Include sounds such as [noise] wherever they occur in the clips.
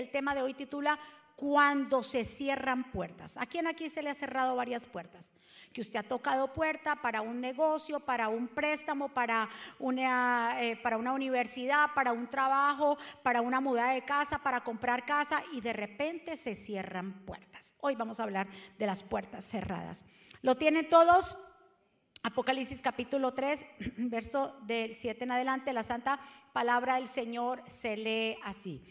el tema de hoy titula Cuando se cierran puertas. ¿A quién aquí se le ha cerrado varias puertas? Que usted ha tocado puerta para un negocio, para un préstamo, para una, eh, para una universidad, para un trabajo, para una muda de casa, para comprar casa y de repente se cierran puertas. Hoy vamos a hablar de las puertas cerradas. ¿Lo tienen todos? Apocalipsis capítulo 3, [clears throat] verso del 7 en adelante, la santa palabra del Señor se lee así.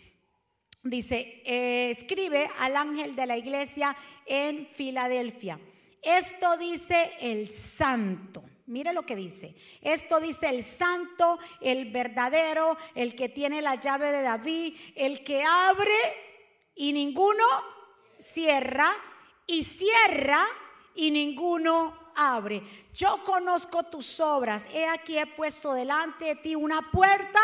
Dice, eh, escribe al ángel de la iglesia en Filadelfia. Esto dice el santo. Mire lo que dice. Esto dice el santo, el verdadero, el que tiene la llave de David, el que abre y ninguno cierra, y cierra y ninguno abre. Yo conozco tus obras. He aquí he puesto delante de ti una puerta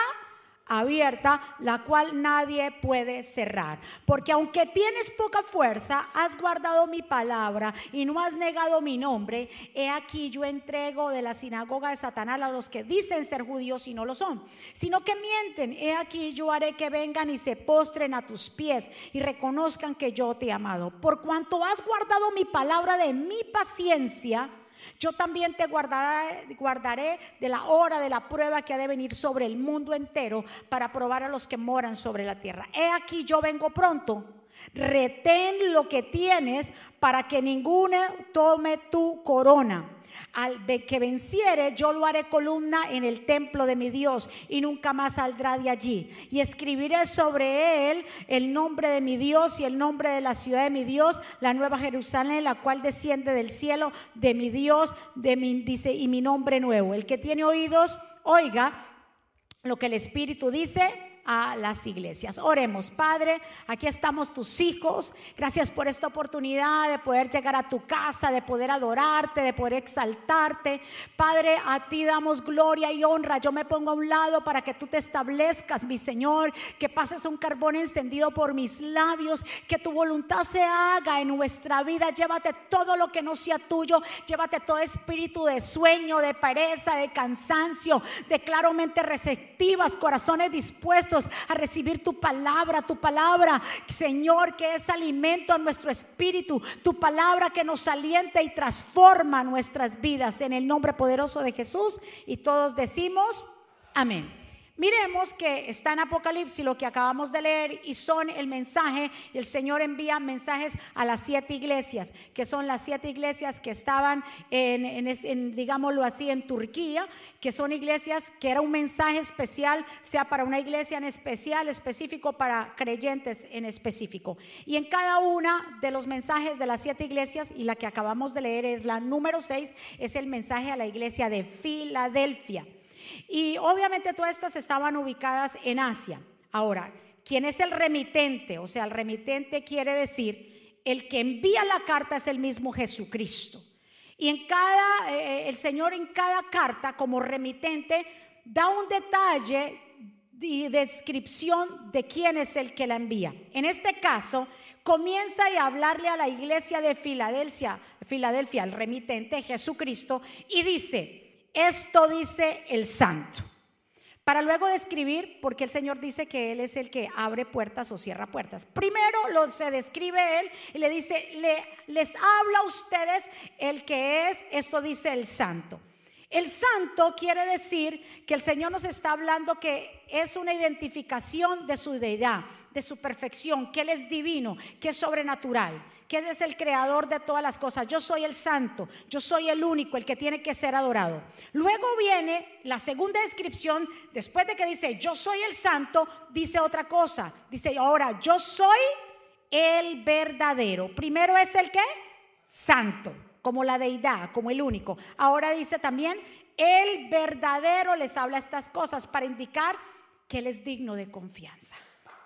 abierta, la cual nadie puede cerrar. Porque aunque tienes poca fuerza, has guardado mi palabra y no has negado mi nombre, he aquí yo entrego de la sinagoga de Satanás a los que dicen ser judíos y no lo son, sino que mienten. He aquí yo haré que vengan y se postren a tus pies y reconozcan que yo te he amado. Por cuanto has guardado mi palabra de mi paciencia, yo también te guardaré, guardaré de la hora de la prueba que ha de venir sobre el mundo entero para probar a los que moran sobre la tierra. He aquí yo vengo pronto. Retén lo que tienes para que ninguno tome tu corona. Al que venciere, yo lo haré columna en el templo de mi Dios y nunca más saldrá de allí. Y escribiré sobre él el nombre de mi Dios y el nombre de la ciudad de mi Dios, la nueva Jerusalén, la cual desciende del cielo de mi Dios, de dice, y mi nombre nuevo. El que tiene oídos, oiga lo que el Espíritu dice a las iglesias. Oremos, Padre, aquí estamos tus hijos. Gracias por esta oportunidad de poder llegar a tu casa, de poder adorarte, de poder exaltarte. Padre, a ti damos gloria y honra. Yo me pongo a un lado para que tú te establezcas, mi Señor, que pases un carbón encendido por mis labios, que tu voluntad se haga en nuestra vida. Llévate todo lo que no sea tuyo, llévate todo espíritu de sueño, de pereza, de cansancio, de claramente receptivas, corazones dispuestos a recibir tu palabra, tu palabra, Señor, que es alimento a nuestro espíritu, tu palabra que nos alienta y transforma nuestras vidas en el nombre poderoso de Jesús. Y todos decimos, amén. Miremos que está en Apocalipsis lo que acabamos de leer y son el mensaje, el Señor envía mensajes a las siete iglesias, que son las siete iglesias que estaban en, digámoslo así, en Turquía, que son iglesias que era un mensaje especial, sea para una iglesia en especial, específico para creyentes en específico. Y en cada una de los mensajes de las siete iglesias, y la que acabamos de leer es la número seis, es el mensaje a la iglesia de Filadelfia. Y obviamente todas estas estaban ubicadas en Asia. Ahora, ¿quién es el remitente? O sea, el remitente quiere decir, el que envía la carta es el mismo Jesucristo. Y en cada, eh, el Señor en cada carta como remitente da un detalle y descripción de quién es el que la envía. En este caso, comienza a hablarle a la iglesia de Filadelfia, Filadelfia, al remitente Jesucristo, y dice, esto dice el santo. Para luego describir, porque el Señor dice que Él es el que abre puertas o cierra puertas. Primero lo se describe Él y le dice, le, les habla a ustedes el que es, esto dice el santo. El santo quiere decir que el Señor nos está hablando que es una identificación de su deidad, de su perfección, que Él es divino, que es sobrenatural, que Él es el creador de todas las cosas. Yo soy el santo, yo soy el único, el que tiene que ser adorado. Luego viene la segunda descripción, después de que dice, yo soy el santo, dice otra cosa. Dice, ahora, yo soy el verdadero. Primero es el que? Santo como la deidad, como el único. Ahora dice también, el verdadero les habla estas cosas para indicar que Él es digno de confianza.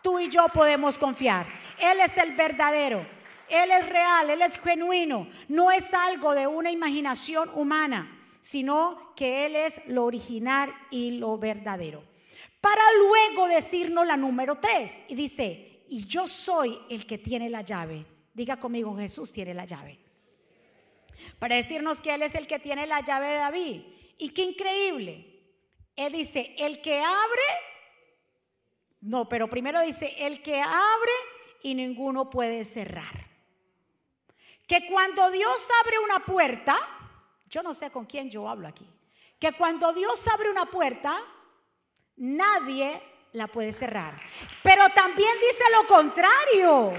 Tú y yo podemos confiar. Él es el verdadero. Él es real, Él es genuino. No es algo de una imaginación humana, sino que Él es lo original y lo verdadero. Para luego decirnos la número tres. Y dice, y yo soy el que tiene la llave. Diga conmigo, Jesús tiene la llave para decirnos que Él es el que tiene la llave de David. Y qué increíble. Él dice, el que abre, no, pero primero dice, el que abre y ninguno puede cerrar. Que cuando Dios abre una puerta, yo no sé con quién yo hablo aquí, que cuando Dios abre una puerta, nadie la puede cerrar. Pero también dice lo contrario.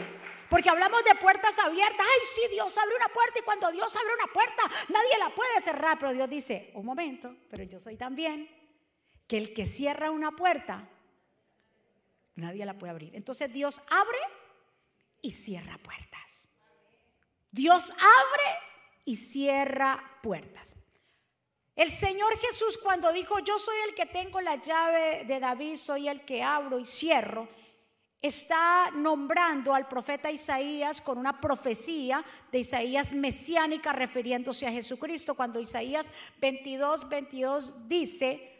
Porque hablamos de puertas abiertas. Ay, sí, Dios abre una puerta y cuando Dios abre una puerta, nadie la puede cerrar. Pero Dios dice, un momento, pero yo soy también que el que cierra una puerta, nadie la puede abrir. Entonces Dios abre y cierra puertas. Dios abre y cierra puertas. El Señor Jesús cuando dijo, yo soy el que tengo la llave de David, soy el que abro y cierro, está nombrando al profeta Isaías con una profecía de Isaías mesiánica refiriéndose a Jesucristo, cuando Isaías 22, 22 dice,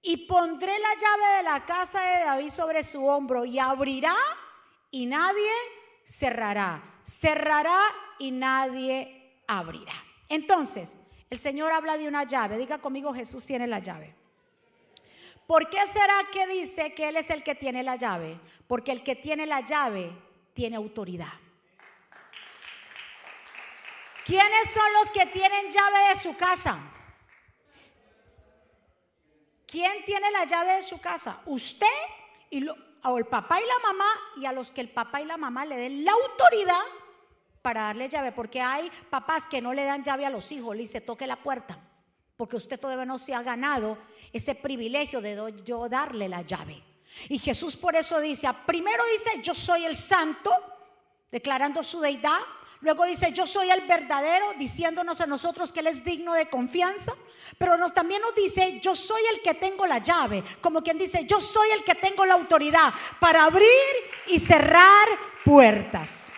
y pondré la llave de la casa de David sobre su hombro y abrirá y nadie cerrará, cerrará y nadie abrirá. Entonces, el Señor habla de una llave, diga conmigo, Jesús tiene la llave. ¿Por qué será que dice que Él es el que tiene la llave? Porque el que tiene la llave tiene autoridad. ¿Quiénes son los que tienen llave de su casa? ¿Quién tiene la llave de su casa? Usted y o el papá y la mamá y a los que el papá y la mamá le den la autoridad para darle llave, porque hay papás que no le dan llave a los hijos, le dice toque la puerta porque usted todavía no se ha ganado ese privilegio de yo darle la llave. Y Jesús por eso dice, primero dice, yo soy el santo, declarando su deidad. Luego dice, yo soy el verdadero, diciéndonos a nosotros que Él es digno de confianza. Pero también nos dice, yo soy el que tengo la llave. Como quien dice, yo soy el que tengo la autoridad para abrir y cerrar puertas.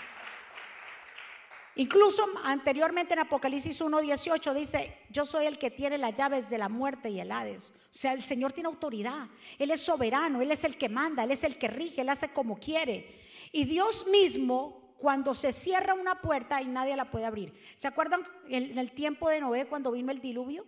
Incluso anteriormente en Apocalipsis 1.18 dice, yo soy el que tiene las llaves de la muerte y el Hades. O sea, el Señor tiene autoridad, Él es soberano, Él es el que manda, Él es el que rige, Él hace como quiere. Y Dios mismo, cuando se cierra una puerta y nadie la puede abrir. ¿Se acuerdan en el tiempo de Noé cuando vino el diluvio?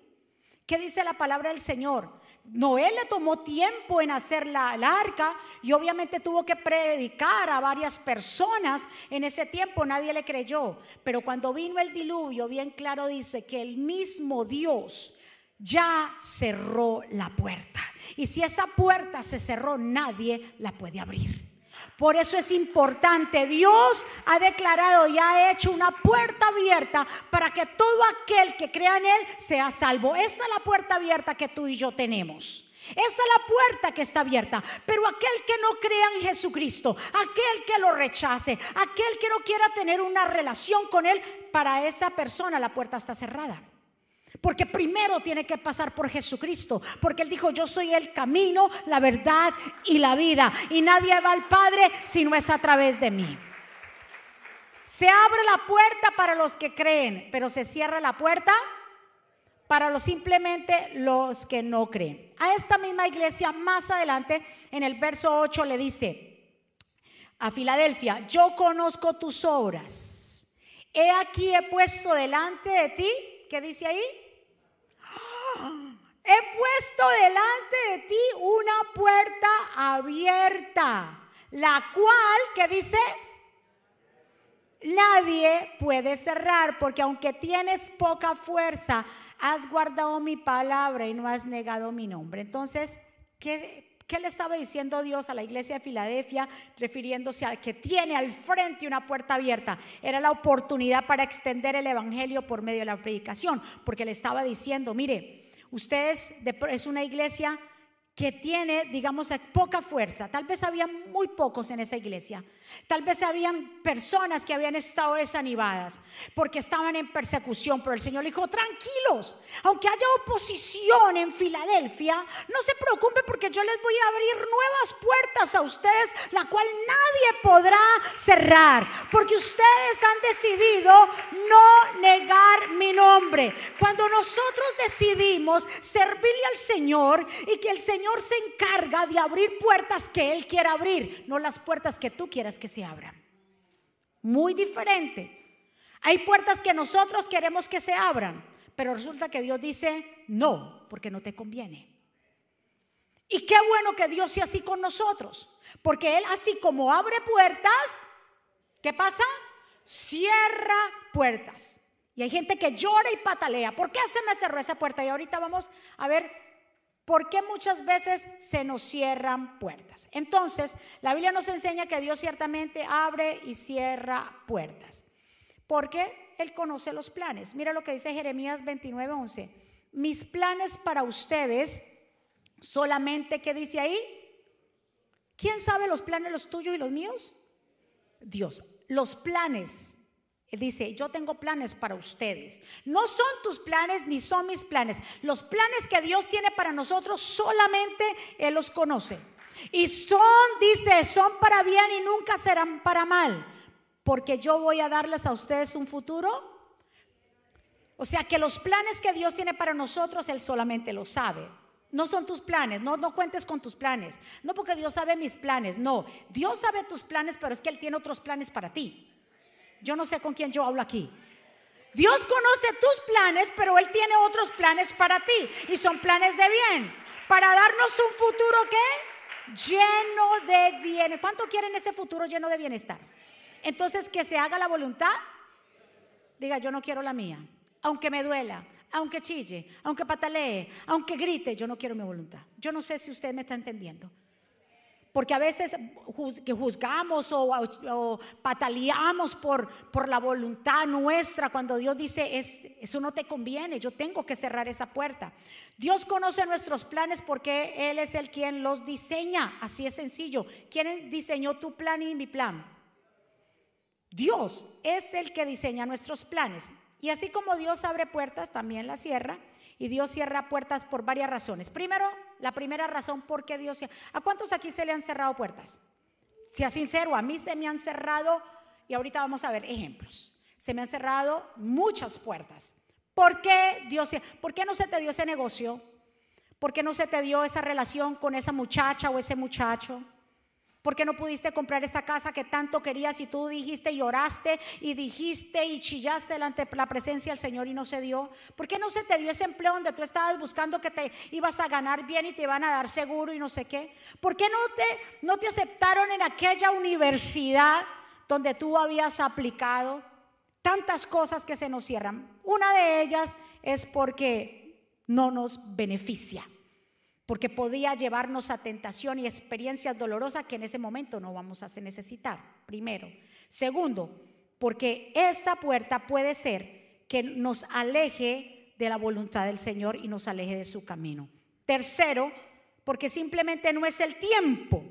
¿Qué dice la palabra del Señor? Noé le tomó tiempo en hacer la, arca y obviamente tuvo que predicar a varias personas. En ese tiempo nadie le creyó. Pero cuando vino el diluvio, bien claro dice que el mismo Dios ya cerró la puerta. Y si esa puerta se cerró, nadie la puede abrir. Por eso es importante, Dios ha declarado y ha hecho una puerta abierta para que todo aquel que crea en Él sea salvo. Esa es la puerta abierta que tú y yo tenemos. Esa es la puerta que está abierta. Pero aquel que no crea en Jesucristo, aquel que lo rechace, aquel que no quiera tener una relación con Él, para esa persona la puerta está cerrada. Porque primero tiene que pasar por Jesucristo. Porque Él dijo, yo soy el camino, la verdad y la vida. Y nadie va al Padre si no es a través de mí. Se abre la puerta para los que creen, pero se cierra la puerta para los simplemente los que no creen. A esta misma iglesia más adelante en el verso 8 le dice a Filadelfia, yo conozco tus obras. He aquí he puesto delante de ti, ¿qué dice ahí? He puesto delante de ti una puerta abierta, la cual, que dice, nadie puede cerrar, porque aunque tienes poca fuerza, has guardado mi palabra y no has negado mi nombre. Entonces, ¿qué, ¿qué, le estaba diciendo Dios a la iglesia de Filadelfia refiriéndose a que tiene al frente una puerta abierta? Era la oportunidad para extender el Evangelio por medio de la predicación, porque le estaba diciendo, mire, Ustedes es una iglesia que tiene, digamos, poca fuerza. Tal vez había muy pocos en esa iglesia. Tal vez habían personas que habían estado desanimadas porque estaban en persecución, pero el Señor le dijo, tranquilos, aunque haya oposición en Filadelfia, no se preocupen porque yo les voy a abrir nuevas puertas a ustedes, la cual nadie podrá cerrar, porque ustedes han decidido no negar mi nombre. Cuando nosotros decidimos servirle al Señor y que el Señor se encarga de abrir puertas que Él quiera abrir, no las puertas que tú quieras que se abran. Muy diferente. Hay puertas que nosotros queremos que se abran, pero resulta que Dios dice no, porque no te conviene. Y qué bueno que Dios sea así con nosotros, porque Él así como abre puertas, ¿Qué pasa? Cierra puertas. Y hay gente que llora y patalea. ¿Por qué se me cerró esa puerta? Y ahorita vamos a ver por qué muchas veces se nos cierran puertas. Entonces, la Biblia nos enseña que Dios ciertamente abre y cierra puertas. Porque Él conoce los planes. Mira lo que dice Jeremías 29, 11. Mis planes para ustedes solamente, ¿qué dice ahí? ¿Quién sabe los planes, los tuyos y los míos? Dios. Los planes. Dice, yo tengo planes para ustedes. No son tus planes ni son mis planes. Los planes que Dios tiene para nosotros solamente Él los conoce. Y son, dice, son para bien y nunca serán para mal. Porque yo voy a darles a ustedes un futuro. O sea que los planes que Dios tiene para nosotros, Él solamente lo sabe. No son tus planes, no, no cuentes con tus planes. No porque Dios sabe mis planes, no. Dios sabe tus planes, pero es que Él tiene otros planes para ti. Yo no sé con quién yo hablo aquí. Dios conoce tus planes, pero Él tiene otros planes para ti. Y son planes de bien. Para darnos un futuro que lleno de bien. ¿Cuánto quieren ese futuro lleno de bienestar? Entonces, que se haga la voluntad. Diga, yo no quiero la mía. Aunque me duela, aunque chille, aunque patalee, aunque grite, yo no quiero mi voluntad. Yo no sé si usted me está entendiendo. Porque a veces juzgamos o, pataleamos por, por, la voluntad nuestra cuando Dios dice, es, eso no te conviene, yo tengo que cerrar esa puerta. Dios conoce nuestros planes porque Él es el quien los diseña, así es sencillo. ¿Quién diseñó tu plan y mi plan? Dios es el que diseña nuestros planes. Y así como Dios abre puertas, también las cierra. Y Dios cierra puertas por varias razones. Primero, la primera razón por qué Dios. ¿A cuántos aquí se le han cerrado puertas? Sea sincero, a mí se me han cerrado, y ahorita vamos a ver ejemplos. Se me han cerrado muchas puertas. ¿Por qué Dios ¿Por qué no se te dio ese negocio? ¿Por qué no se te dio esa relación con esa muchacha o ese muchacho? ¿Por qué no pudiste comprar esa casa que tanto querías y tú dijiste y oraste y dijiste y chillaste delante de la presencia del Señor y no se dio? ¿Por qué no se te dio ese empleo donde tú estabas buscando que te ibas a ganar bien y te iban a dar seguro y no sé qué? ¿Por qué no te, no te aceptaron en aquella universidad donde tú habías aplicado? Tantas cosas que se nos cierran. Una de ellas es porque no nos beneficia porque podía llevarnos a tentación y experiencias dolorosas que en ese momento no vamos a necesitar, primero. Segundo, porque esa puerta puede ser que nos aleje de la voluntad del Señor y nos aleje de su camino. Tercero, porque simplemente no es el tiempo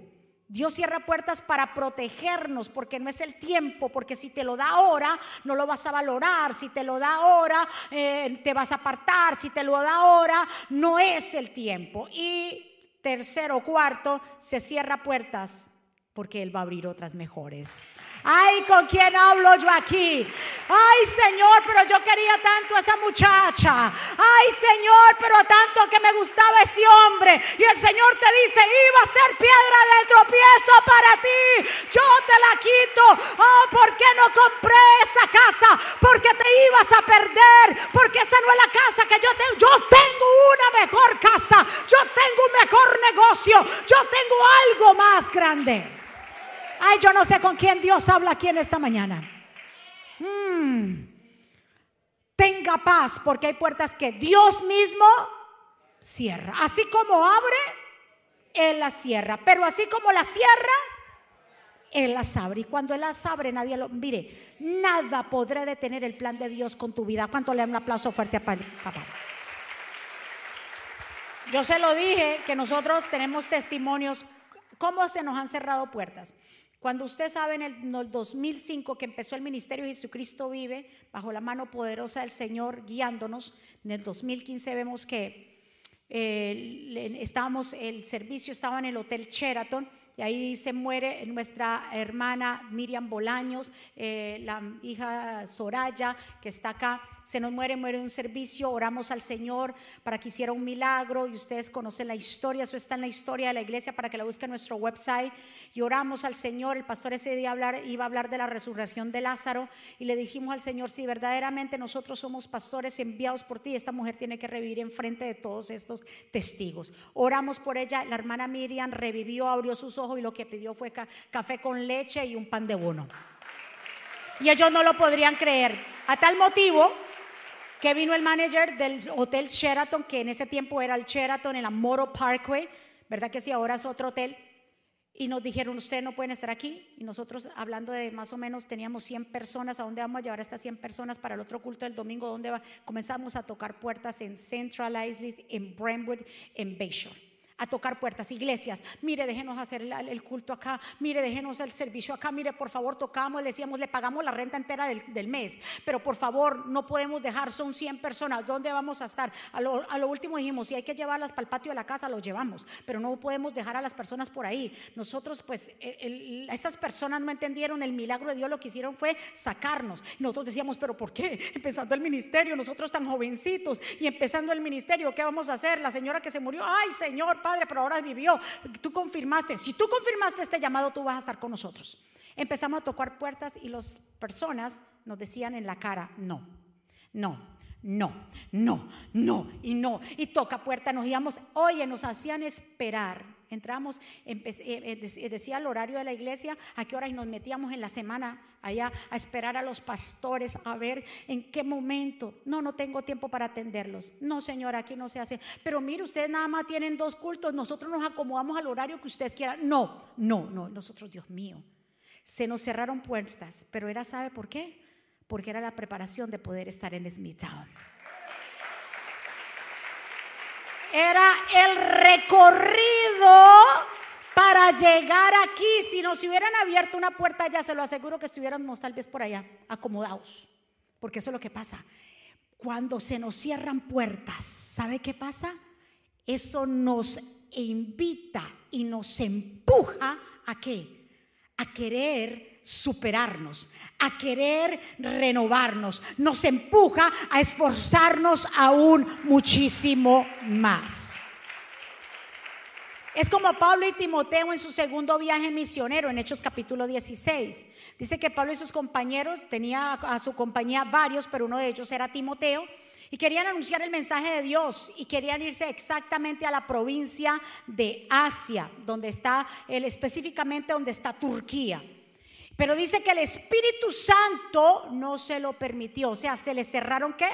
Dios cierra puertas para protegernos porque no es el tiempo, porque si te lo da ahora no lo vas a valorar, si te lo da ahora eh, te vas a apartar, si te lo da ahora no es el tiempo. Y tercero, cuarto, se cierra puertas porque Él va a abrir otras mejores. Ay, ¿con quién hablo yo aquí? Ay, Señor, pero yo quería tanto a esa muchacha. Ay, Señor, pero tanto que me gustaba ese hombre. Y el Señor te dice, iba a ser piedra de tropiezo para ti. Yo te la quito. Oh, ¿por qué no compré esa casa? Porque te ibas a perder. Porque esa no es la casa que yo tengo. Yo tengo una mejor casa. Yo tengo un mejor negocio. Yo tengo algo más grande. Ay, yo no sé con quién Dios habla aquí en esta mañana. Mm. Tenga paz porque hay puertas que Dios mismo cierra. Así como abre, Él las cierra. Pero así como las cierra, Él las abre. Y cuando Él las abre, nadie lo... Mire, nada podrá detener el plan de Dios con tu vida. ¿Cuánto le dan un aplauso fuerte a papá? Yo se lo dije que nosotros tenemos testimonios. ¿Cómo se nos han cerrado puertas? Cuando usted sabe en el, 2005 que empezó el ministerio Jesucristo vive bajo la mano poderosa del Señor guiándonos, en el 2015 vemos que eh, estábamos, el servicio estaba en el Hotel Sheraton y ahí se muere nuestra hermana Miriam Bolaños, eh, la hija Soraya que está acá se nos muere, muere un servicio, oramos al Señor para que hiciera un milagro y ustedes conocen la historia, eso está en la historia de la iglesia para que la busquen en nuestro website y oramos al Señor, el pastor ese día iba a hablar de la resurrección de Lázaro y le dijimos al Señor, si verdaderamente nosotros somos pastores enviados por ti, esta mujer tiene que revivir en frente de todos estos testigos. Oramos por ella, la hermana Miriam revivió, abrió sus ojos y lo que pidió fue café con leche y un pan de bono. Y ellos no lo podrían creer. A tal motivo que vino el manager del Hotel Sheraton, que en ese tiempo era el Sheraton en la Moro Parkway, ¿verdad que sí? Ahora es otro hotel. Y nos dijeron, ustedes no pueden estar aquí. Y nosotros, hablando de más o menos, teníamos 100 personas. ¿A dónde vamos a llevar a estas 100 personas para el otro culto del domingo? ¿Dónde va? Comenzamos a tocar puertas en Central Isles, en Brentwood, en Bayshore a tocar puertas, iglesias, mire, déjenos hacer el, culto acá, mire, déjenos el servicio acá, mire, por favor, tocamos, le decíamos, le pagamos la renta entera del, mes, pero por favor, no podemos dejar, son 100 personas, ¿dónde vamos a estar? A lo, último dijimos, si hay que llevarlas para el patio de la casa, los llevamos, pero no podemos dejar a las personas por ahí. Nosotros, pues, estas personas no entendieron el milagro de Dios, lo que hicieron fue sacarnos. Nosotros decíamos, pero ¿por qué? [laughs] Empezando el ministerio, nosotros tan jovencitos y empezando el ministerio, ¿qué vamos a hacer? La señora que se murió, ay Señor, Padre, pero ahora vivió. Tú confirmaste. Si tú confirmaste este llamado, tú vas a estar con nosotros. Empezamos a tocar puertas y las personas nos decían en la cara, no, no, no, no, no y no. Y toca puerta, nos íbamos, oye, nos hacían esperar Entramos, eh, eh, decía el horario de la iglesia, a qué hora y nos metíamos en la semana allá a esperar a los pastores a ver en qué momento. No, no tengo tiempo para atenderlos. No, señora, aquí no se hace. Pero mire, ustedes nada más tienen dos cultos, nosotros nos acomodamos al horario que ustedes quieran. No, no, no, nosotros, Dios mío. Se nos cerraron puertas, pero era, ¿sabe por qué? Porque era la preparación de poder estar en Smithtown era el recorrido para llegar aquí. Si nos hubieran abierto una puerta ya, se lo aseguro que estuviéramos tal vez por allá, acomodados. Porque eso es lo que pasa. Cuando se nos cierran puertas, ¿sabe qué pasa? Eso nos invita y nos empuja a qué? A querer superarnos, a querer renovarnos, nos empuja a esforzarnos aún muchísimo más. Es como Pablo y Timoteo en su segundo viaje misionero en Hechos capítulo 16. Dice que Pablo y sus compañeros, tenía a su compañía varios, pero uno de ellos era Timoteo, y querían anunciar el mensaje de Dios y querían irse exactamente a la provincia de Asia, donde está, específicamente donde está Turquía. Pero dice que el Espíritu Santo no se lo permitió. O sea, se le cerraron qué?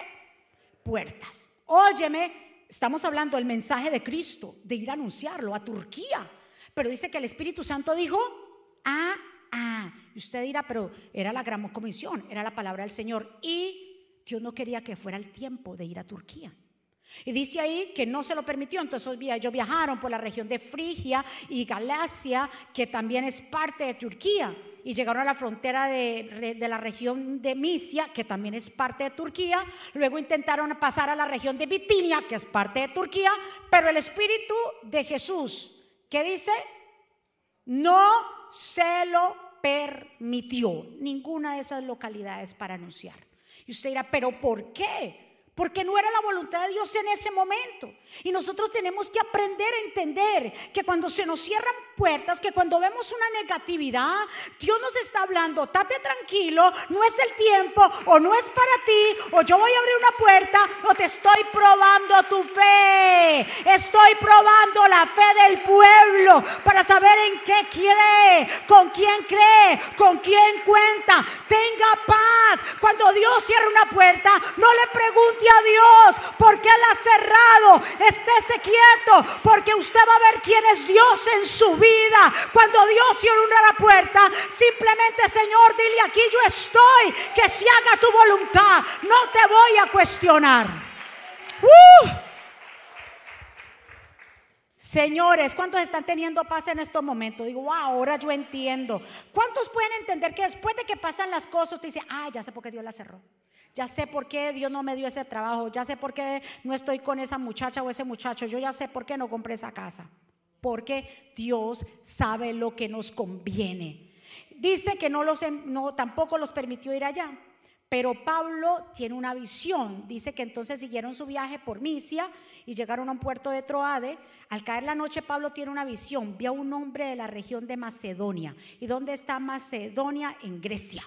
Puertas. Óyeme, estamos hablando del mensaje de Cristo, de ir a anunciarlo a Turquía. Pero dice que el Espíritu Santo dijo, ah, ah. Y usted dirá, pero era la gran comisión, era la palabra del Señor. Y Dios no quería que fuera el tiempo de ir a Turquía. Y dice ahí que no se lo permitió, entonces ellos viajaron por la región de Frigia y Galacia, que también es parte de Turquía, y llegaron a la frontera de, la región de Misia, que también es parte de Turquía, luego intentaron pasar a la región de Bitinia, que es parte de Turquía, pero el Espíritu de Jesús, ¿qué dice? No se lo permitió ninguna de esas localidades para anunciar. Y usted dirá, pero ¿por qué? Porque no era la voluntad de Dios en ese momento. Y nosotros tenemos que aprender a entender que cuando se nos cierran puertas, que cuando vemos una negatividad, Dios nos está hablando, tate tranquilo, no es el tiempo, o no es para ti, o yo voy a abrir una puerta, o te estoy probando tu fe. Estoy probando la fe del pueblo para saber en qué cree, con quién cree, con quién cuenta. Tenga paz. Cuando Dios cierra una puerta, no le pregunte a Dios por qué la ha cerrado. Estése quieto, porque usted va a ver quién es Dios en su vida. Cuando Dios cierra una puerta, simplemente Señor, dile aquí yo estoy, que se haga tu voluntad. No te voy a cuestionar. Uh. Señores, ¿cuántos están teniendo paz en estos momentos? Digo, wow, ahora yo entiendo. ¿Cuántos pueden entender que después de que pasan las cosas, usted dice, ah, ya sé por qué Dios la cerró? Ya sé por qué Dios no me dio ese trabajo. Ya sé por qué no estoy con esa muchacha o ese muchacho. Yo ya sé por qué no compré esa casa porque Dios sabe lo que nos conviene. Dice que no los no tampoco los permitió ir allá, pero Pablo tiene una visión. Dice que entonces siguieron su viaje por Misia y llegaron a un puerto de Troade. Al caer la noche Pablo tiene una visión, vio a un hombre de la región de Macedonia. ¿Y dónde está Macedonia? En Grecia.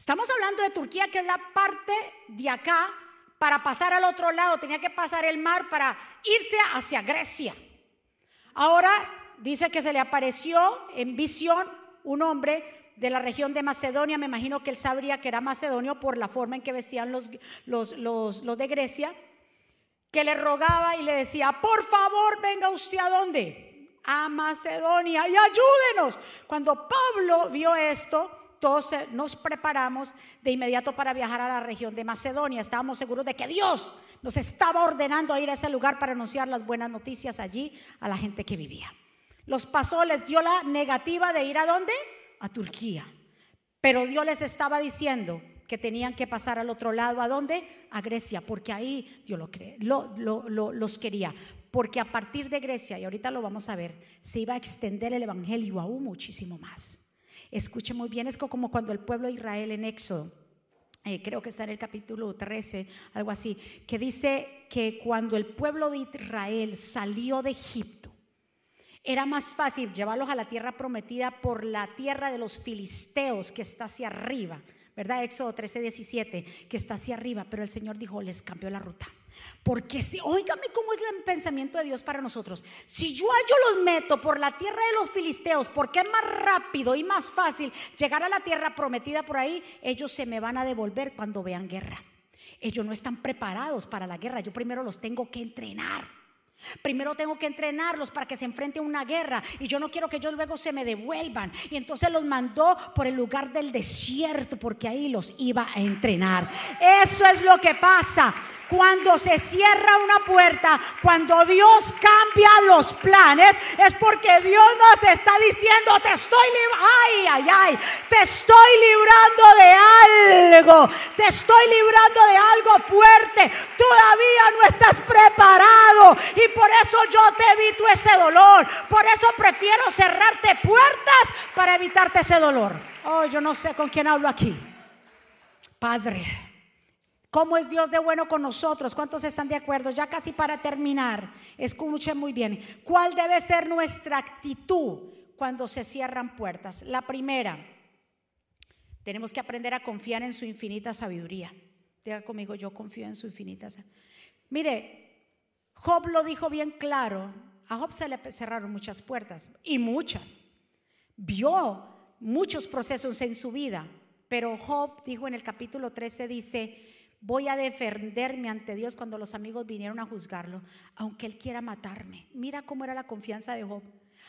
Estamos hablando de Turquía, que es la parte de acá. Para pasar al otro lado tenía que pasar el mar para irse hacia Grecia. Ahora dice que se le apareció en visión un hombre de la región de Macedonia, me imagino que él sabría que era macedonio por la forma en que vestían los, los, los, los de Grecia, que le rogaba y le decía, por favor, venga usted a dónde? A Macedonia y ayúdenos. Cuando Pablo vio esto, todos nos preparamos de inmediato para viajar a la región de Macedonia. Estábamos seguros de que Dios nos estaba ordenando a ir a ese lugar para anunciar las buenas noticias allí a la gente que vivía. Los pasó, les dio la negativa de ir a dónde? A Turquía. Pero Dios les estaba diciendo que tenían que pasar al otro lado, ¿a dónde? A Grecia, porque ahí Dios lo, cree, lo, los quería. Porque a partir de Grecia, y ahorita lo vamos a ver, se iba a extender el Evangelio aún muchísimo más. Escuche muy bien, es como cuando el pueblo de Israel en Éxodo, eh, creo que está en el capítulo 13, algo así, que dice que cuando el pueblo de Israel salió de Egipto, era más fácil llevarlos a la tierra prometida por la tierra de los filisteos que está hacia arriba, ¿verdad? Éxodo 13, 17, que está hacia arriba, pero el Señor dijo, les cambió la ruta. Porque si, óigame cómo es el pensamiento de Dios para nosotros. Si yo, yo los meto por la tierra de los filisteos, porque es más rápido y más fácil llegar a la tierra prometida por ahí, ellos se me van a devolver cuando vean guerra. Ellos no están preparados para la guerra. Yo primero los tengo que entrenar. Primero tengo que entrenarlos para que se enfrenten a una guerra y yo no quiero que ellos luego se me devuelvan. Y entonces los mandó por el lugar del desierto porque ahí los iba a entrenar. Eso es lo que pasa. Cuando se cierra una puerta, cuando Dios cambia los planes, es porque Dios nos está diciendo, te estoy ay, ay, ay, te estoy librando de algo, te estoy librando de algo fuerte, todavía no estás preparado. Y por eso yo te evito ese dolor, por eso prefiero cerrarte puertas para evitarte ese dolor. Oh, yo no sé con quién hablo aquí. Padre. ¿Cómo es Dios de bueno con nosotros? ¿Cuántos están de acuerdo? Ya casi para terminar, escuchen muy bien. ¿Cuál debe ser nuestra actitud cuando se cierran puertas? La primera, tenemos que aprender a confiar en su infinita sabiduría. Diga conmigo, yo confío en su infinita sabiduría. Mire, Job lo dijo bien claro. A Job se le cerraron muchas puertas y muchas. Vio muchos procesos en su vida, pero Job dijo en el capítulo 13, dice, Voy a defenderme ante Dios cuando los amigos vinieron a juzgarlo, aunque él quiera matarme. Mira cómo era la confianza de Job.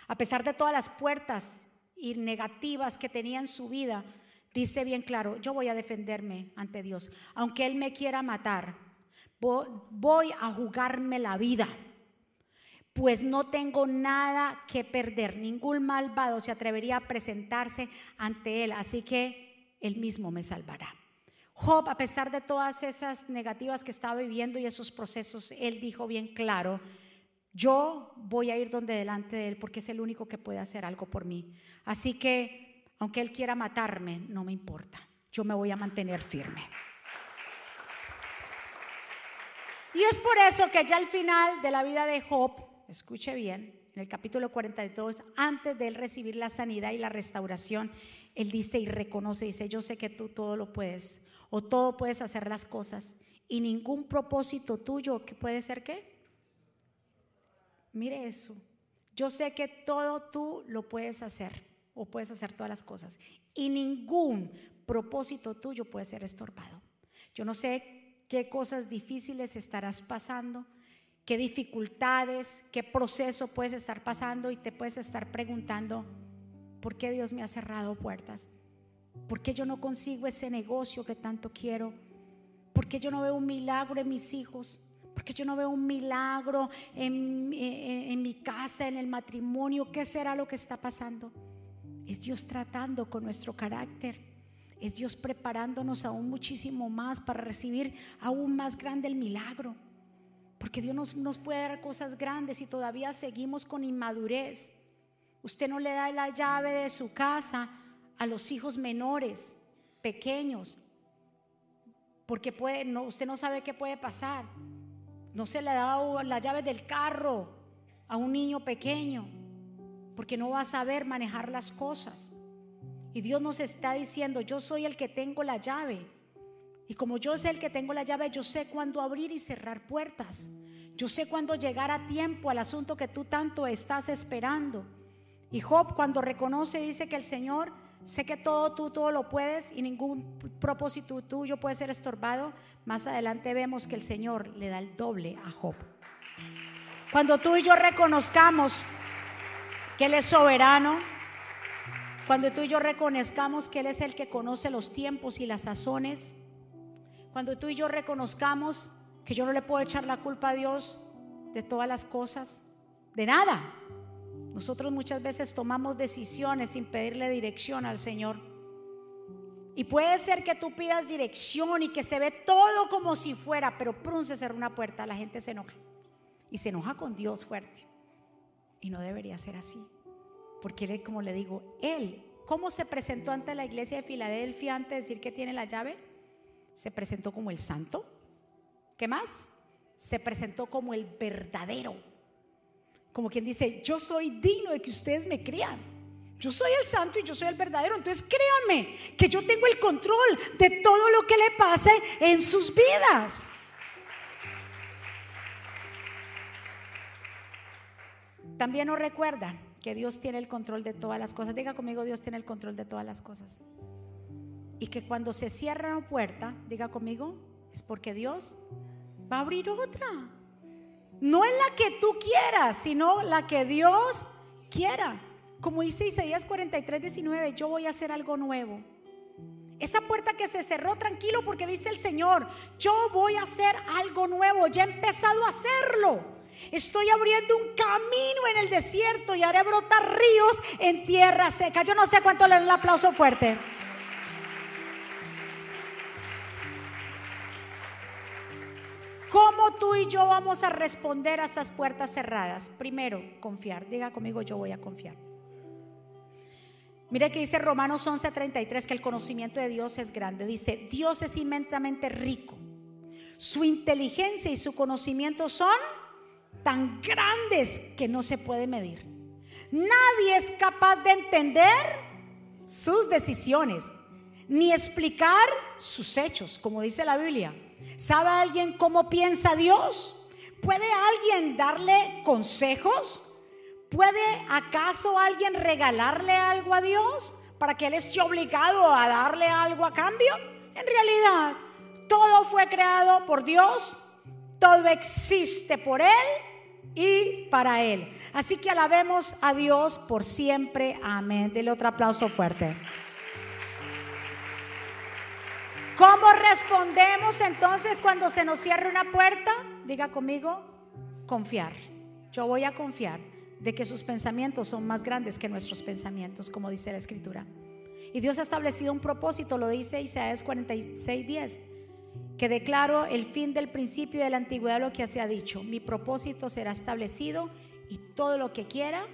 A pesar de todas las puertas y negativas que tenía en su vida, dice bien claro, yo voy a defenderme ante Dios. Aunque él me quiera matar, voy a jugarme la vida. Pues no tengo nada que perder. Ningún malvado se atrevería a presentarse ante él. Así que él mismo me salvará. Job, a pesar de todas esas negativas que estaba viviendo y esos procesos, él dijo bien claro, yo voy a ir donde delante de él porque es el único que puede hacer algo por mí. Así que, aunque él quiera matarme, no me importa. Yo me voy a mantener firme. Y es por eso que ya al final de la vida de Job, escuche bien, en el capítulo 42, antes de él recibir la sanidad y la restauración, él dice y reconoce, dice, yo sé que tú todo lo puedes o todo puedes hacer las cosas y ningún propósito tuyo que puede ser qué. Mire eso. Yo sé que todo tú lo puedes hacer o puedes hacer todas las cosas y ningún propósito tuyo puede ser estorbado. Yo no sé qué cosas difíciles estarás pasando, qué dificultades, qué proceso puedes estar pasando y te puedes estar preguntando, ¿por qué Dios me ha cerrado puertas? ¿Por qué yo no consigo ese negocio que tanto quiero? ¿Por qué yo no veo un milagro en mis hijos? ¿Por qué yo no veo un milagro en, en mi casa, en el matrimonio? ¿Qué será lo que está pasando? Es Dios tratando con nuestro carácter. Es Dios preparándonos aún muchísimo más para recibir aún más grande el milagro. Porque Dios nos, nos, puede dar cosas grandes y todavía seguimos con inmadurez. Usted no le da la llave de su casa a los hijos menores, pequeños, porque puede, no, usted no sabe qué puede pasar. No se le da la llave del carro a un niño pequeño, porque no va a saber manejar las cosas. Y Dios nos está diciendo, yo soy el que tengo la llave. Y como yo sé el que tengo la llave, yo sé cuándo abrir y cerrar puertas. Yo sé cuándo llegar a tiempo al asunto que tú tanto estás esperando. Y Job cuando reconoce dice que el Señor Sé que todo tú, todo lo puedes y ningún propósito tuyo puede ser estorbado. Más adelante vemos que el Señor le da el doble a Job. Cuando tú y yo reconozcamos que Él es soberano, cuando tú y yo reconozcamos que Él es el que conoce los tiempos y las sazones, cuando tú y yo reconozcamos que yo no le puedo echar la culpa a Dios de todas las cosas, de nada. Nosotros muchas veces tomamos decisiones sin pedirle dirección al Señor. Y puede ser que tú pidas dirección y que se ve todo como si fuera, pero prum se cerró una puerta, la gente se enoja. Y se enoja con Dios fuerte. Y no debería ser así. Porque él, como le digo, él, ¿cómo se presentó ante la iglesia de Filadelfia antes de decir que tiene la llave? Se presentó como el santo. ¿Qué más? Se presentó como el verdadero. Como quien dice, yo soy digno de que ustedes me crean. Yo soy el santo y yo soy el verdadero. Entonces créanme que yo tengo el control de todo lo que le pase en sus vidas. También nos recuerda que Dios tiene el control de todas las cosas. Diga conmigo, Dios tiene el control de todas las cosas. Y que cuando se cierra una puerta, diga conmigo, es porque Dios va a abrir otra. No es la que tú quieras, sino la que Dios quiera. Como dice Isaías 43, 19, yo voy a hacer algo nuevo. Esa puerta que se cerró, tranquilo, porque dice el Señor, yo voy a hacer algo nuevo, ya he empezado a hacerlo. Estoy abriendo un camino en el desierto y haré brotar ríos en tierra seca. Yo no sé cuánto le dan el aplauso fuerte. ¿Cómo tú y yo vamos a responder a esas puertas cerradas? Primero, confiar. Diga conmigo, yo voy a confiar. Mire que dice Romanos 11:33 que el conocimiento de Dios es grande. Dice, Dios es inmensamente rico. Su inteligencia y su conocimiento son tan grandes que no se puede medir. Nadie es capaz de entender sus decisiones, ni explicar sus hechos, como dice la Biblia. ¿Sabe alguien cómo piensa Dios? ¿Puede alguien darle consejos? ¿Puede acaso alguien regalarle algo a Dios para que Él esté obligado a darle algo a cambio? En realidad, todo fue creado por Dios, todo existe por Él y para Él. Así que alabemos a Dios por siempre. Amén. Dele otro aplauso fuerte. ¿Cómo respondemos entonces cuando se nos cierre una puerta? Diga conmigo, confiar. Yo voy a confiar de que sus pensamientos son más grandes que nuestros pensamientos, como dice la Escritura. Y Dios ha establecido un propósito, lo dice Isaías 46, 10, que declaro el fin del principio de la antigüedad lo que se ha dicho. Mi propósito será establecido y todo lo que quiera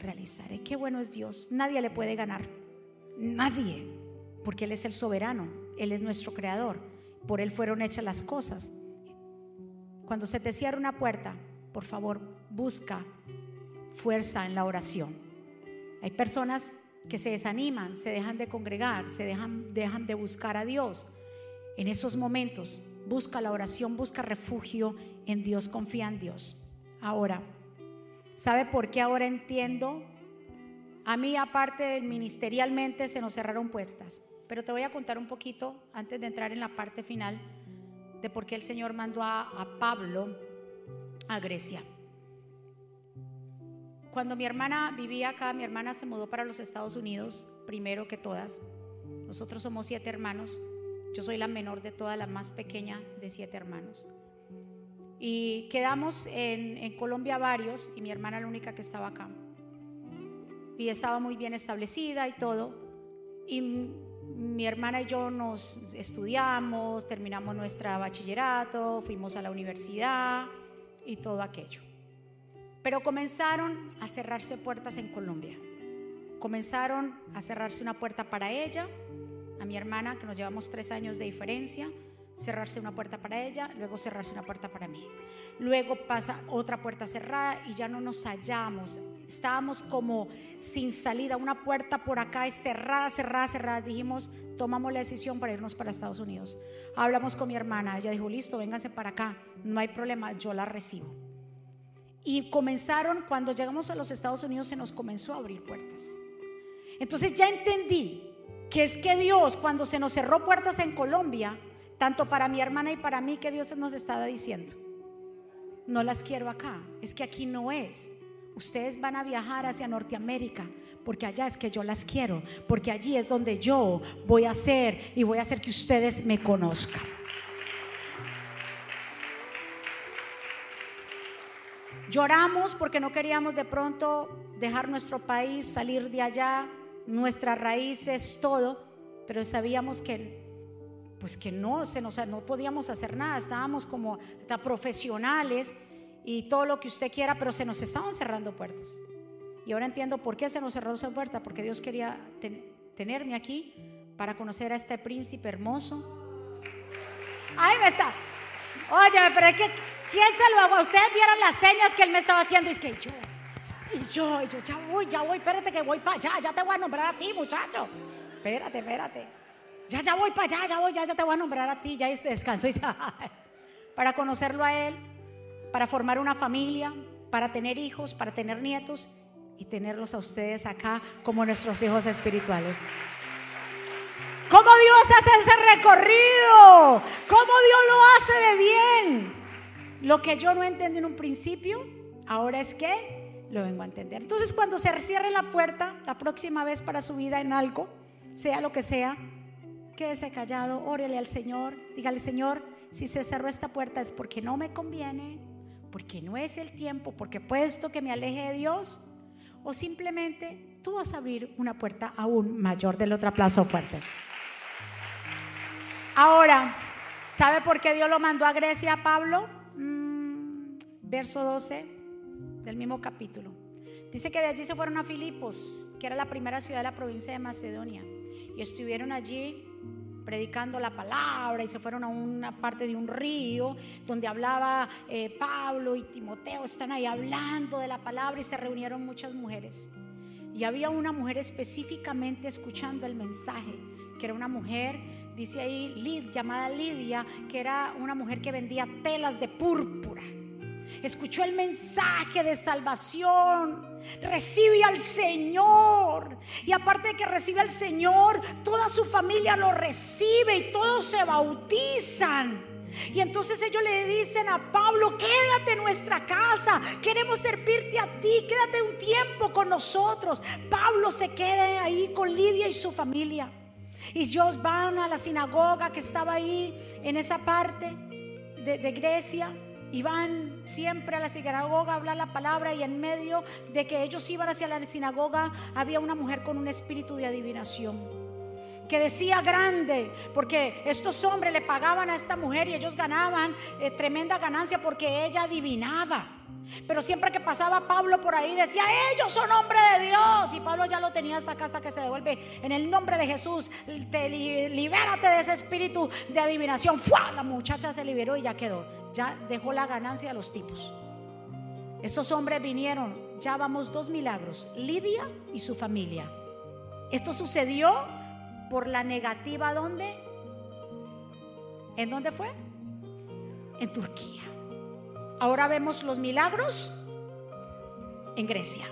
realizaré. Qué bueno es Dios. Nadie le puede ganar. Nadie. Porque Él es el soberano. Él es nuestro creador. Por Él fueron hechas las cosas. Cuando se te cierra una puerta, por favor, busca fuerza en la oración. Hay personas que se desaniman, se dejan de congregar, se dejan, dejan de buscar a Dios. En esos momentos, busca la oración, busca refugio en Dios, confía en Dios. Ahora, ¿sabe por qué ahora entiendo? A mí, aparte ministerialmente, se nos cerraron puertas. Pero te voy a contar un poquito antes de entrar en la parte final de por qué el Señor mandó a, Pablo a Grecia. Cuando mi hermana vivía acá, mi hermana se mudó para los Estados Unidos, primero que todas. Nosotros somos siete hermanos. Yo soy la menor de todas, la más pequeña de siete hermanos. Y quedamos en, Colombia varios y mi hermana la única que estaba acá. Y estaba muy bien establecida y todo. Y mi hermana y yo nos estudiamos, terminamos nuestra bachillerato, fuimos a la universidad y todo aquello. Pero comenzaron a cerrarse puertas en Colombia. Comenzaron a cerrarse una puerta para ella, a mi hermana, que nos llevamos tres años de diferencia, cerrarse una puerta para ella, luego cerrarse una puerta para mí. Luego pasa otra puerta cerrada y ya no nos hallamos. Estábamos como sin salida, una puerta por acá es cerrada, cerrada, cerrada. Dijimos, tomamos la decisión para irnos para Estados Unidos. Hablamos con mi hermana, ella dijo, listo, vénganse para acá, no hay problema, yo la recibo. Y comenzaron, cuando llegamos a los Estados Unidos se nos comenzó a abrir puertas. Entonces ya entendí que es que Dios, cuando se nos cerró puertas en Colombia, tanto para mi hermana y para mí, que Dios nos estaba diciendo, no las quiero acá, es que aquí no es. Ustedes van a viajar hacia Norteamérica, porque allá es que yo las quiero, porque allí es donde yo voy a hacer y voy a hacer que ustedes me conozcan. Lloramos porque no queríamos de pronto dejar nuestro país, salir de allá, nuestras raíces, todo, pero sabíamos que pues que no se nos no podíamos hacer nada, estábamos como hasta profesionales y todo lo que usted quiera, pero se nos estaban cerrando puertas. Y ahora entiendo por qué se nos cerró esa puerta, porque Dios quería tenerme aquí para conocer a este príncipe hermoso. Ahí me está. Oye, pero es que, ¿quién se lo hago? Ustedes vieron las señas que él me estaba haciendo. Y es que yo, y yo, y yo, ya voy, ya voy, espérate que voy para allá, ya te voy a nombrar a ti, muchacho. Espérate, espérate. Ya, ya voy para allá, ya voy, ya, ya te voy a nombrar a ti, ya este descanso. [laughs] para conocerlo a él, para formar una familia, para tener hijos, para tener nietos y tenerlos a ustedes acá como nuestros hijos espirituales. ¿Cómo Dios hace ese recorrido? ¿Cómo Dios lo hace de bien? Lo que yo no entendí en un principio, ahora es que lo vengo a entender. Entonces cuando se cierre la puerta, la próxima vez para su vida en algo, sea lo que sea, quédese callado, órele al Señor, dígale Señor, si se cerró esta puerta es porque no me conviene, porque no es el tiempo, porque puesto que me aleje de Dios, o simplemente tú vas a abrir una puerta aún mayor del otro aplauso fuerte. Ahora, ¿sabe por qué Dios lo mandó a Grecia a Pablo? Mm, verso 12 del mismo capítulo. Dice que de allí se fueron a Filipos, que era la primera ciudad de la provincia de Macedonia, y estuvieron allí predicando la palabra y se fueron a una parte de un río donde hablaba eh, Pablo y Timoteo, están ahí hablando de la palabra y se reunieron muchas mujeres. Y había una mujer específicamente escuchando el mensaje, que era una mujer, dice ahí, Lid, llamada Lidia, que era una mujer que vendía telas de púrpura escuchó el mensaje de salvación, recibe al Señor. Y aparte de que recibe al Señor, toda su familia lo recibe y todos se bautizan. Y entonces ellos le dicen a Pablo, quédate en nuestra casa, queremos servirte a ti, quédate un tiempo con nosotros. Pablo se queda ahí con Lidia y su familia. Y ellos van a la sinagoga que estaba ahí en esa parte de, Grecia Iban siempre a la sinagoga a hablar la palabra y en medio de que ellos iban hacia la sinagoga había una mujer con un espíritu de adivinación que decía grande, porque estos hombres le pagaban a esta mujer y ellos ganaban eh, tremenda ganancia porque ella adivinaba. Pero siempre que pasaba Pablo por ahí decía, ellos son hombres de Dios. Y Pablo ya lo tenía hasta acá, hasta que se devuelve. En el nombre de Jesús, te, libérate de ese espíritu de adivinación. ¡Fua! La muchacha se liberó y ya quedó. Ya dejó la ganancia a los tipos. Estos hombres vinieron, ya vamos dos milagros. Lidia y su familia. Esto sucedió por la negativa, ¿dónde? ¿En dónde fue? En Turquía. Ahora vemos los milagros en Grecia.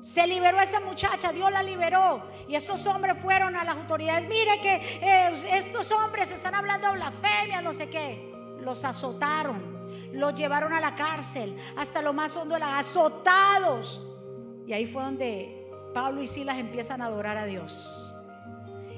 Se liberó esa muchacha, Dios la liberó. Y estos hombres fueron a las autoridades. Mire que eh, estos hombres están hablando de blasfemia, no sé qué. Los azotaron, los llevaron a la cárcel, hasta lo más hondo de las azotados. Y ahí fue donde Pablo y Silas empiezan a adorar a Dios.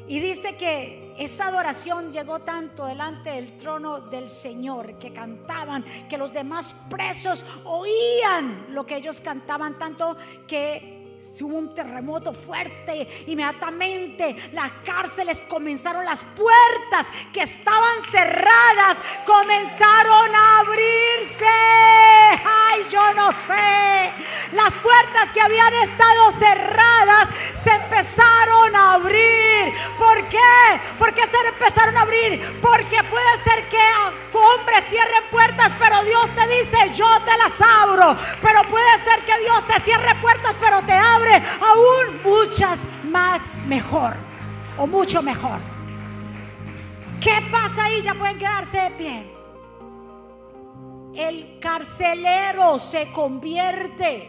Y dice que esa adoración llegó tanto delante del trono del Señor, que cantaban, que los demás presos oían lo que ellos cantaban, tanto que hubo un terremoto fuerte, inmediatamente las cárceles comenzaron, las puertas que estaban cerradas comenzaron a abrirse. Ay, yo no sé. Las puertas que habían estado cerradas se empezaron a abrir. ¿Por qué? ¿Por qué se empezaron a abrir? Porque puede ser que hombres cierren puertas, pero Dios te dice, yo te las abro. Pero puede ser que Dios te cierre puertas, pero te abre aún muchas más mejor o mucho mejor. ¿Qué pasa ahí? Ya pueden quedarse de pie. El carcelero se convierte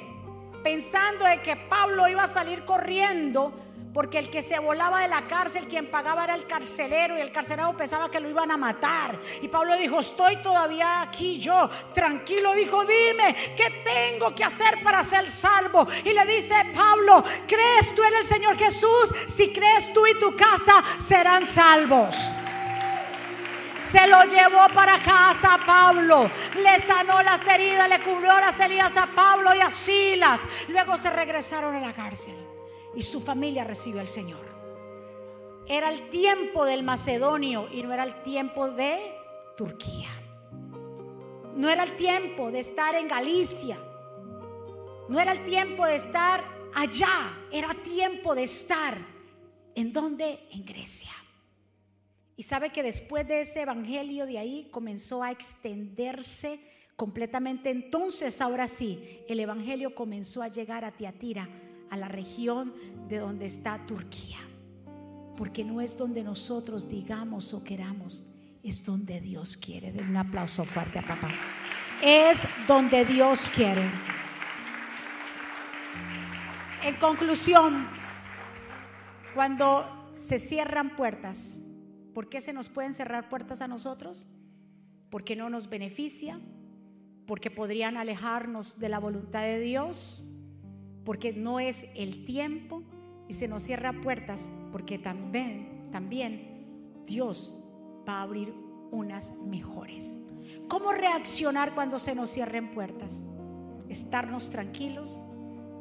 pensando de que Pablo iba a salir corriendo porque el que se volaba de la cárcel, quien pagaba era el carcelero y el carcelero pensaba que lo iban a matar. Y Pablo dijo, estoy todavía aquí yo. Tranquilo, dijo, dime, ¿qué tengo que hacer para ser salvo? Y le dice Pablo, ¿crees tú en el Señor Jesús? Si crees tú y tu casa, serán salvos. Se lo llevó para casa a Pablo. Le sanó las heridas, le cubrió las heridas a Pablo y a Silas. Luego se regresaron a la cárcel y su familia recibió al Señor. Era el tiempo del macedonio y no era el tiempo de Turquía. No era el tiempo de estar en Galicia. No era el tiempo de estar allá. Era tiempo de estar en donde? En Grecia. Y sabe que después de ese evangelio de ahí comenzó a extenderse completamente. Entonces, ahora sí, el evangelio comenzó a llegar a Tiatira a la región de donde está Turquía. Porque no es donde nosotros digamos o queramos, es donde Dios quiere. Den un aplauso fuerte a papá. Es donde Dios quiere. En conclusión, cuando se cierran puertas, ¿por qué se nos pueden cerrar puertas a nosotros? Porque no nos beneficia, porque podrían alejarnos de la voluntad de Dios, porque no es el tiempo y se nos cierra puertas, porque también, también Dios va a abrir unas mejores. ¿Cómo reaccionar cuando se nos cierren puertas? Estarnos tranquilos,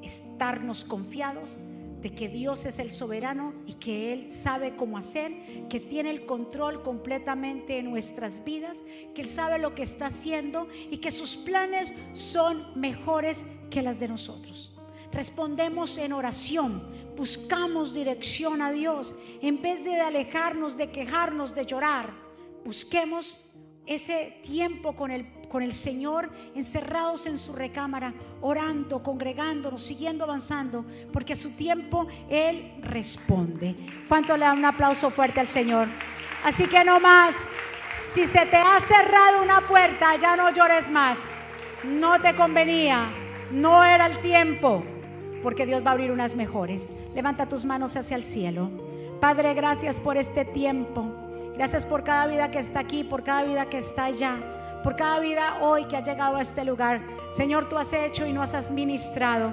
estarnos confiados de que Dios es el soberano y que Él sabe cómo hacer, que tiene el control completamente en nuestras vidas, que Él sabe lo que está haciendo y que sus planes son mejores que las de nosotros respondemos en oración, buscamos dirección a Dios, en vez de alejarnos, de quejarnos, de llorar, busquemos ese tiempo con el, con el Señor, encerrados en su recámara, orando, congregándonos, siguiendo avanzando, porque a su tiempo Él responde. ¿Cuánto le da un aplauso fuerte al Señor? Así que no más, si se te ha cerrado una puerta, ya no llores más. No te convenía, no era el tiempo porque Dios va a abrir unas mejores. Levanta tus manos hacia el cielo. Padre, gracias por este tiempo. Gracias por cada vida que está aquí, por cada vida que está allá, por cada vida hoy que ha llegado a este lugar. Señor, tú has hecho y nos has ministrado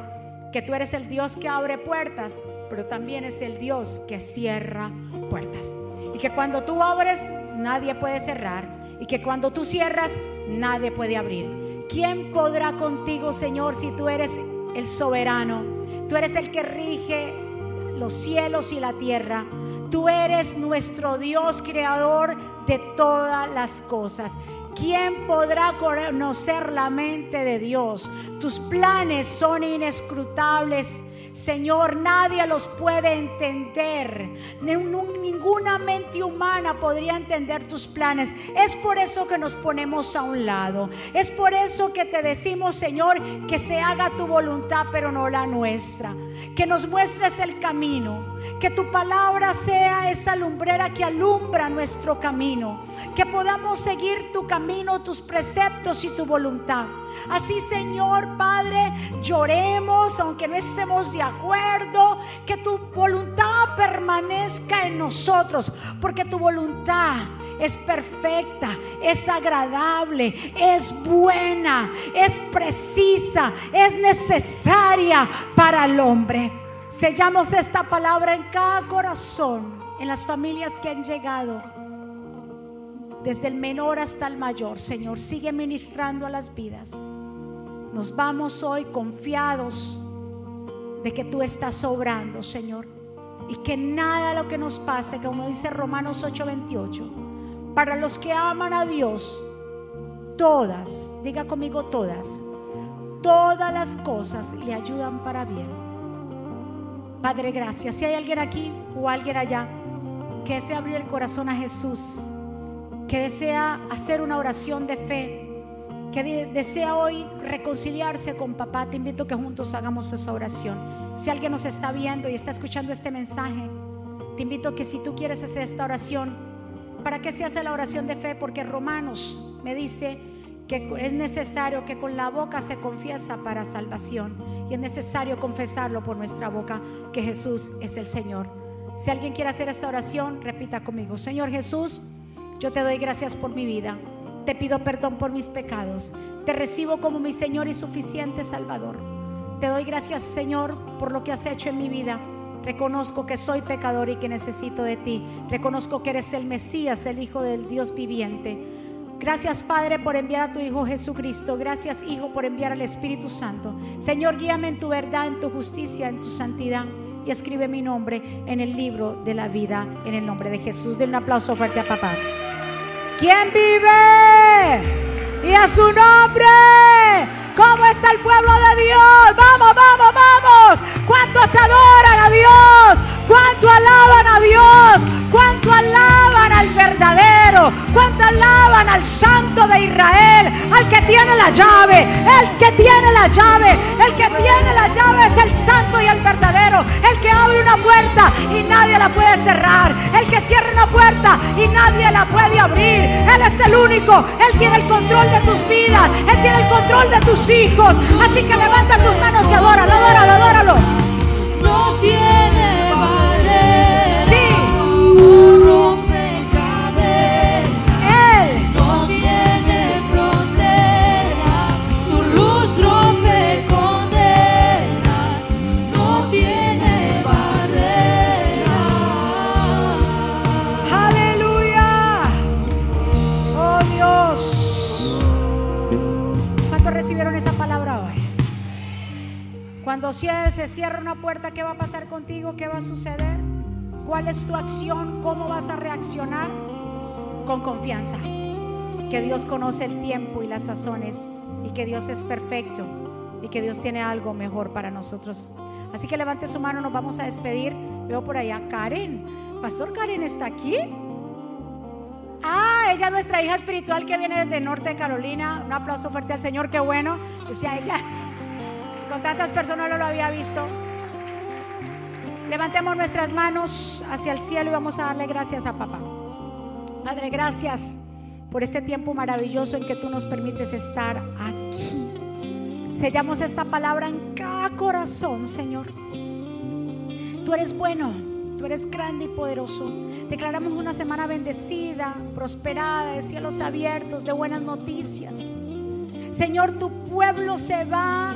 que tú eres el Dios que abre puertas, pero también es el Dios que cierra puertas. Y que cuando tú abres, nadie puede cerrar. Y que cuando tú cierras, nadie puede abrir. ¿Quién podrá contigo, Señor, si tú eres el soberano? Tú eres el que rige los cielos y la tierra. Tú eres nuestro Dios creador de todas las cosas. ¿Quién podrá conocer la mente de Dios? Tus planes son inescrutables Señor, nadie los puede entender. Ninguna mente humana podría entender tus planes. Es por eso que nos ponemos a un lado. Es por eso que te decimos, Señor, que se haga tu voluntad, pero no la nuestra. Que nos muestres el camino. Que tu palabra sea esa lumbrera que alumbra nuestro camino. Que podamos seguir tu camino, tus preceptos y tu voluntad. Así, Señor Padre, lloremos aunque no estemos de acuerdo, que tu voluntad permanezca en nosotros, porque tu voluntad es perfecta, es agradable, es buena, es precisa, es necesaria para el hombre. Sellamos esta palabra en cada corazón, en las familias que han llegado desde el menor hasta el mayor. Señor, sigue ministrando a las vidas. Nos vamos hoy confiados de que tú estás sobrando, Señor. Y que nada lo que nos pase, como dice Romanos 8:28, para los que aman a Dios, todas, diga conmigo todas, todas las cosas le ayudan para bien. Padre, gracias. Si hay alguien aquí o alguien allá que se abrió el corazón a Jesús, que desea hacer una oración de fe, que desea hoy reconciliarse con papá, te invito que juntos hagamos esa oración. Si alguien nos está viendo y está escuchando este mensaje, te invito que si tú quieres hacer esta oración, ¿para qué se hace la oración de fe? Porque Romanos me dice que es necesario que con la boca se confiesa para salvación y es necesario confesarlo por nuestra boca que Jesús es el Señor. Si alguien quiere hacer esta oración, repita conmigo, Señor Jesús, yo te doy gracias por mi vida. Te pido perdón por mis pecados. Te recibo como mi Señor y suficiente Salvador. Te doy gracias, Señor, por lo que has hecho en mi vida. Reconozco que soy pecador y que necesito de ti. Reconozco que eres el Mesías, el Hijo del Dios viviente. Gracias Padre por enviar a tu Hijo Jesucristo. Gracias Hijo por enviar al Espíritu Santo. Señor, guíame en tu verdad, en tu justicia, en tu santidad. Y escribe mi nombre en el libro de la vida, en el nombre de Jesús. Den un aplauso fuerte a papá. ¿Quién vive? Y a su nombre. ¿Cómo está el pueblo de Dios? Vamos, vamos, vamos. ¿Cuántos adoran al santo de Israel? Al que tiene la llave. El que tiene la llave. El que tiene la llave es el santo y el verdadero. El que abre una puerta y nadie la puede cerrar. El que cierra una puerta y nadie la puede abrir. Él es el único. Él tiene el control de tus vidas. Él tiene el control de tus hijos. Así que levanta tus manos y adóralo, adóralo, adóralo. No tiene Cuando se cierra una puerta, ¿qué va a pasar contigo? ¿Qué va a suceder? ¿Cuál es tu acción? ¿Cómo vas a reaccionar? Con confianza. Que Dios conoce el tiempo y las sazones y que Dios es perfecto y que Dios tiene algo mejor para nosotros. Así que levante su mano, nos vamos a despedir. Veo por allá Karen. Pastor Karen está aquí. Ah, ella es nuestra hija espiritual que viene desde Norte de Carolina. Un aplauso fuerte al Señor, qué bueno. Decía ella, con tantas personas no lo había visto. Levantemos nuestras manos hacia el cielo y vamos a darle gracias a papá. Padre, gracias por este tiempo maravilloso en que tú nos permites estar aquí. Sellamos esta palabra en cada corazón, Señor. Tú eres bueno, tú eres grande y poderoso. Declaramos una semana bendecida, prosperada, de cielos abiertos, de buenas noticias. Señor, tu pueblo se va,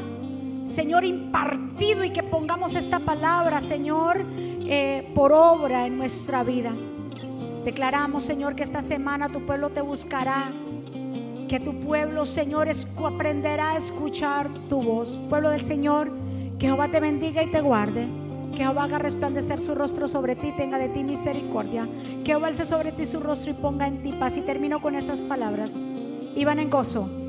Señor, impartido y que pongamos esta palabra, Señor, eh, por obra en nuestra vida. Declaramos, Señor, que esta semana tu pueblo te buscará. Que tu pueblo, Señor, aprenderá a escuchar tu voz. Pueblo del Señor, que Jehová te bendiga y te guarde. Que Jehová haga resplandecer su rostro sobre ti, tenga de ti misericordia. Que Jehová alce sobre ti su rostro y ponga en ti paz. Y termino con estas palabras. Vivan en gozo,